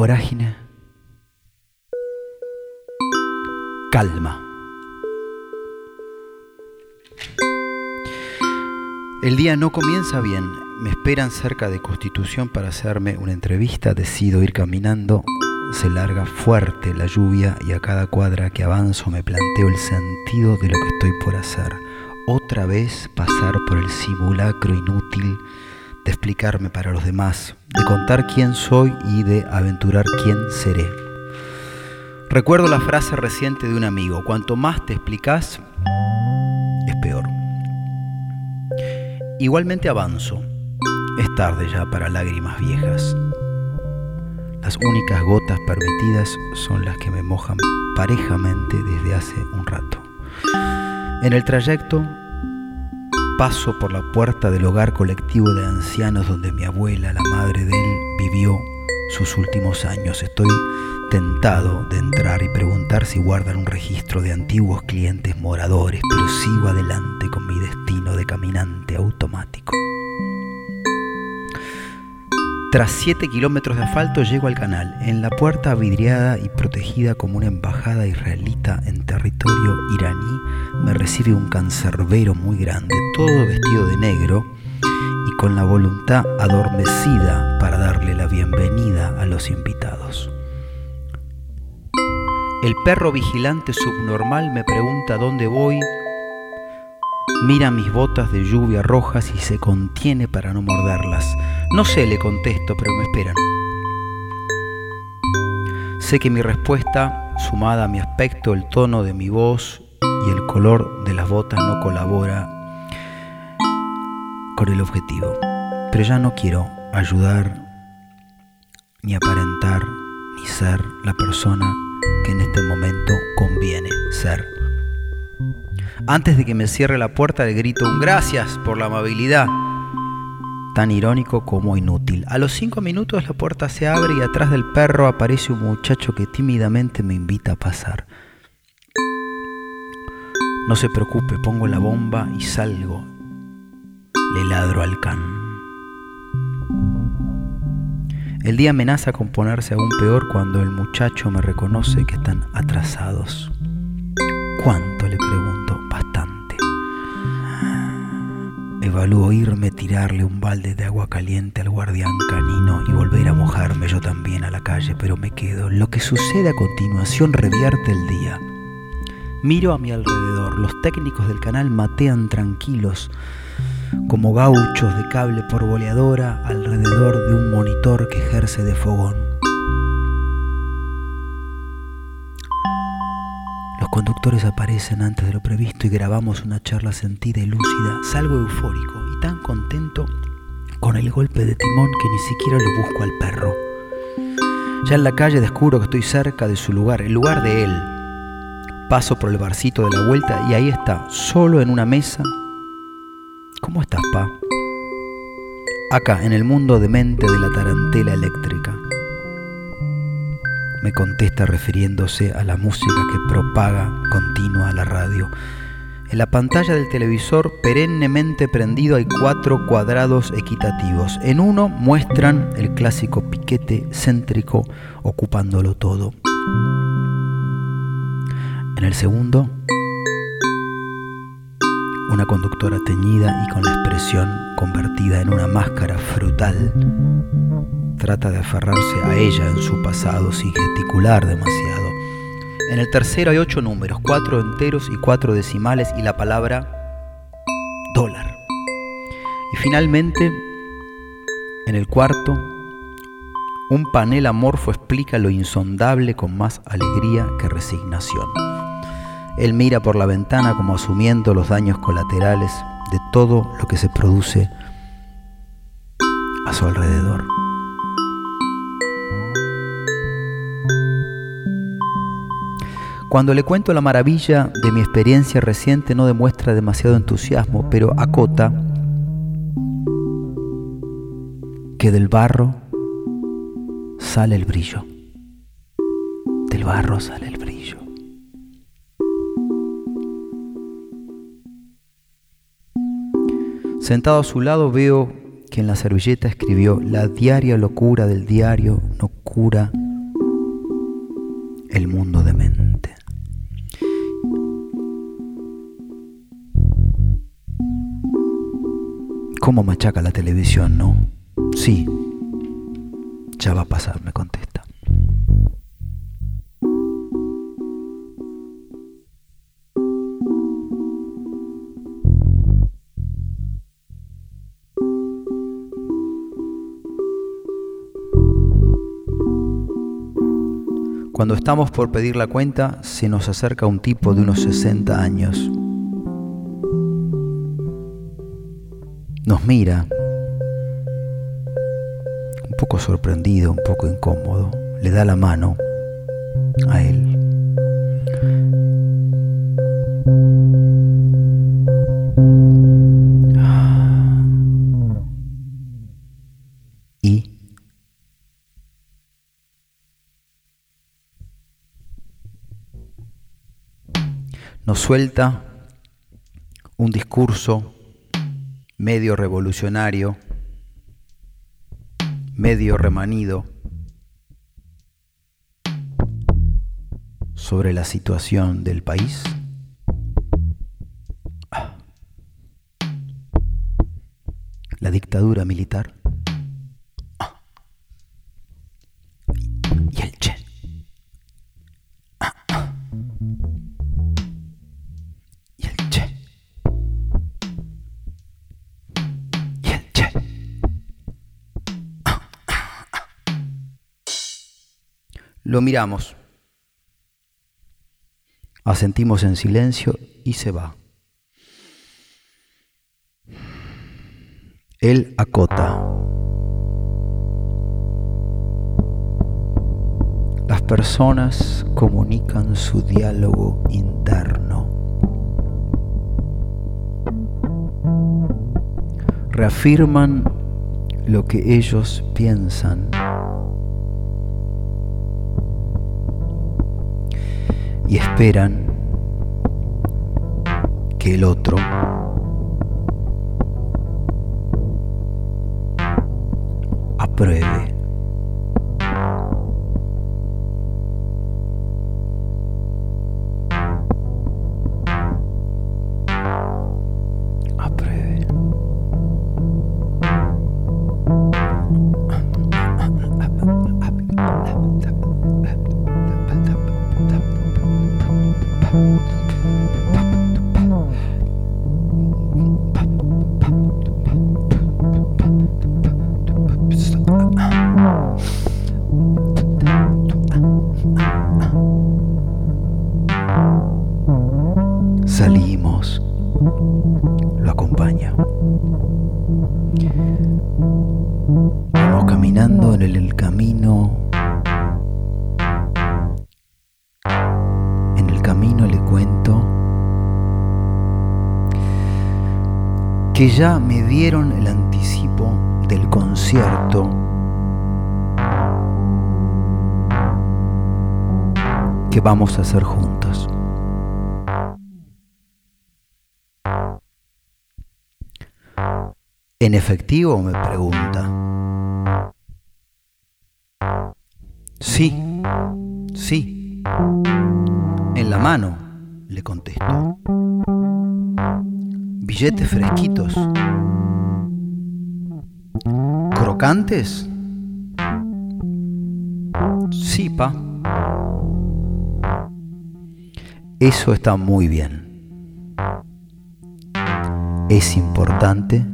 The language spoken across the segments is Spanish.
vorágine. Calma. El día no comienza bien. Me esperan cerca de Constitución para hacerme una entrevista. Decido ir caminando. Se larga fuerte la lluvia y a cada cuadra que avanzo me planteo el sentido de lo que estoy por hacer. Otra vez pasar por el simulacro inútil de explicarme para los demás, de contar quién soy y de aventurar quién seré. Recuerdo la frase reciente de un amigo, cuanto más te explicas, es peor. Igualmente avanzo, es tarde ya para lágrimas viejas. Las únicas gotas permitidas son las que me mojan parejamente desde hace un rato. En el trayecto paso por la puerta del hogar colectivo de ancianos donde mi abuela, la madre de él, vivió sus últimos años. Estoy tentado de entrar y preguntar si guardan un registro de antiguos clientes moradores, pero sigo adelante con mi destino de caminante automático. Tras siete kilómetros de asfalto llego al canal. En la puerta vidriada y protegida como una embajada israelita en territorio iraní me recibe un cancerbero muy grande, todo vestido de negro y con la voluntad adormecida para darle la bienvenida a los invitados. El perro vigilante subnormal me pregunta dónde voy, mira mis botas de lluvia rojas y se contiene para no morderlas. No sé, le contesto, pero me esperan. Sé que mi respuesta, sumada a mi aspecto, el tono de mi voz y el color de las botas no colabora con el objetivo. Pero ya no quiero ayudar, ni aparentar, ni ser la persona que en este momento conviene ser. Antes de que me cierre la puerta le grito un gracias por la amabilidad tan irónico como inútil. A los cinco minutos la puerta se abre y atrás del perro aparece un muchacho que tímidamente me invita a pasar. No se preocupe, pongo la bomba y salgo. Le ladro al can. El día amenaza con ponerse aún peor cuando el muchacho me reconoce que están atrasados. ¿Cuánto? Evalúo irme, tirarle un balde de agua caliente al guardián canino y volver a mojarme yo también a la calle, pero me quedo. Lo que sucede a continuación revierte el día. Miro a mi alrededor, los técnicos del canal matean tranquilos, como gauchos de cable por boleadora alrededor de un monitor que ejerce de fogón. Conductores aparecen antes de lo previsto y grabamos una charla sentida y lúcida. Salgo eufórico y tan contento con el golpe de timón que ni siquiera lo busco al perro. Ya en la calle descubro que estoy cerca de su lugar, el lugar de él. Paso por el barcito de la vuelta y ahí está, solo en una mesa. ¿Cómo estás, pa? Acá, en el mundo demente de la tarantela eléctrica me contesta refiriéndose a la música que propaga continua la radio. En la pantalla del televisor perennemente prendido hay cuatro cuadrados equitativos. En uno muestran el clásico piquete céntrico ocupándolo todo. En el segundo, una conductora teñida y con la expresión convertida en una máscara frutal trata de aferrarse a ella en su pasado sin gesticular demasiado. En el tercero hay ocho números, cuatro enteros y cuatro decimales y la palabra dólar. Y finalmente, en el cuarto, un panel amorfo explica lo insondable con más alegría que resignación. Él mira por la ventana como asumiendo los daños colaterales de todo lo que se produce a su alrededor. Cuando le cuento la maravilla de mi experiencia reciente no demuestra demasiado entusiasmo, pero acota que del barro sale el brillo. Del barro sale el brillo. Sentado a su lado veo que en la servilleta escribió, la diaria locura del diario no cura el mundo de ¿Cómo machaca la televisión, no? Sí, ya va a pasar, me contesta. Cuando estamos por pedir la cuenta, se nos acerca un tipo de unos 60 años. Nos mira, un poco sorprendido, un poco incómodo, le da la mano a él. nos suelta un discurso medio revolucionario, medio remanido sobre la situación del país. Ah. La dictadura militar. Lo miramos, asentimos en silencio y se va. Él acota. Las personas comunican su diálogo interno. Reafirman lo que ellos piensan y esperan que el otro apruebe. Salimos, lo acompaña. Vamos caminando en el camino. En el camino le cuento que ya me dieron el anticipo del concierto que vamos a hacer juntos. ¿En efectivo? me pregunta. Sí, sí. En la mano, le contesto. Billetes fresquitos. ¿Crocantes? Sí, pa. Eso está muy bien. Es importante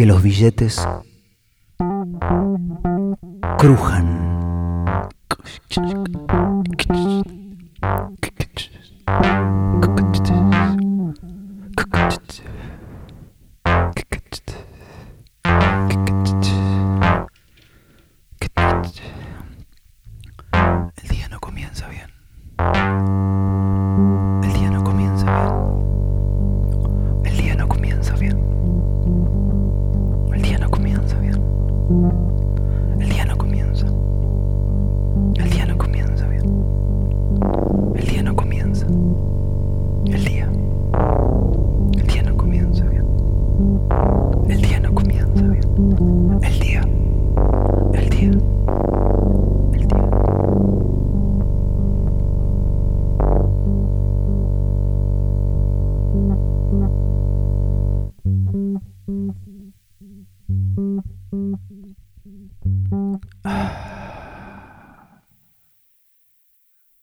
que los billetes crujan.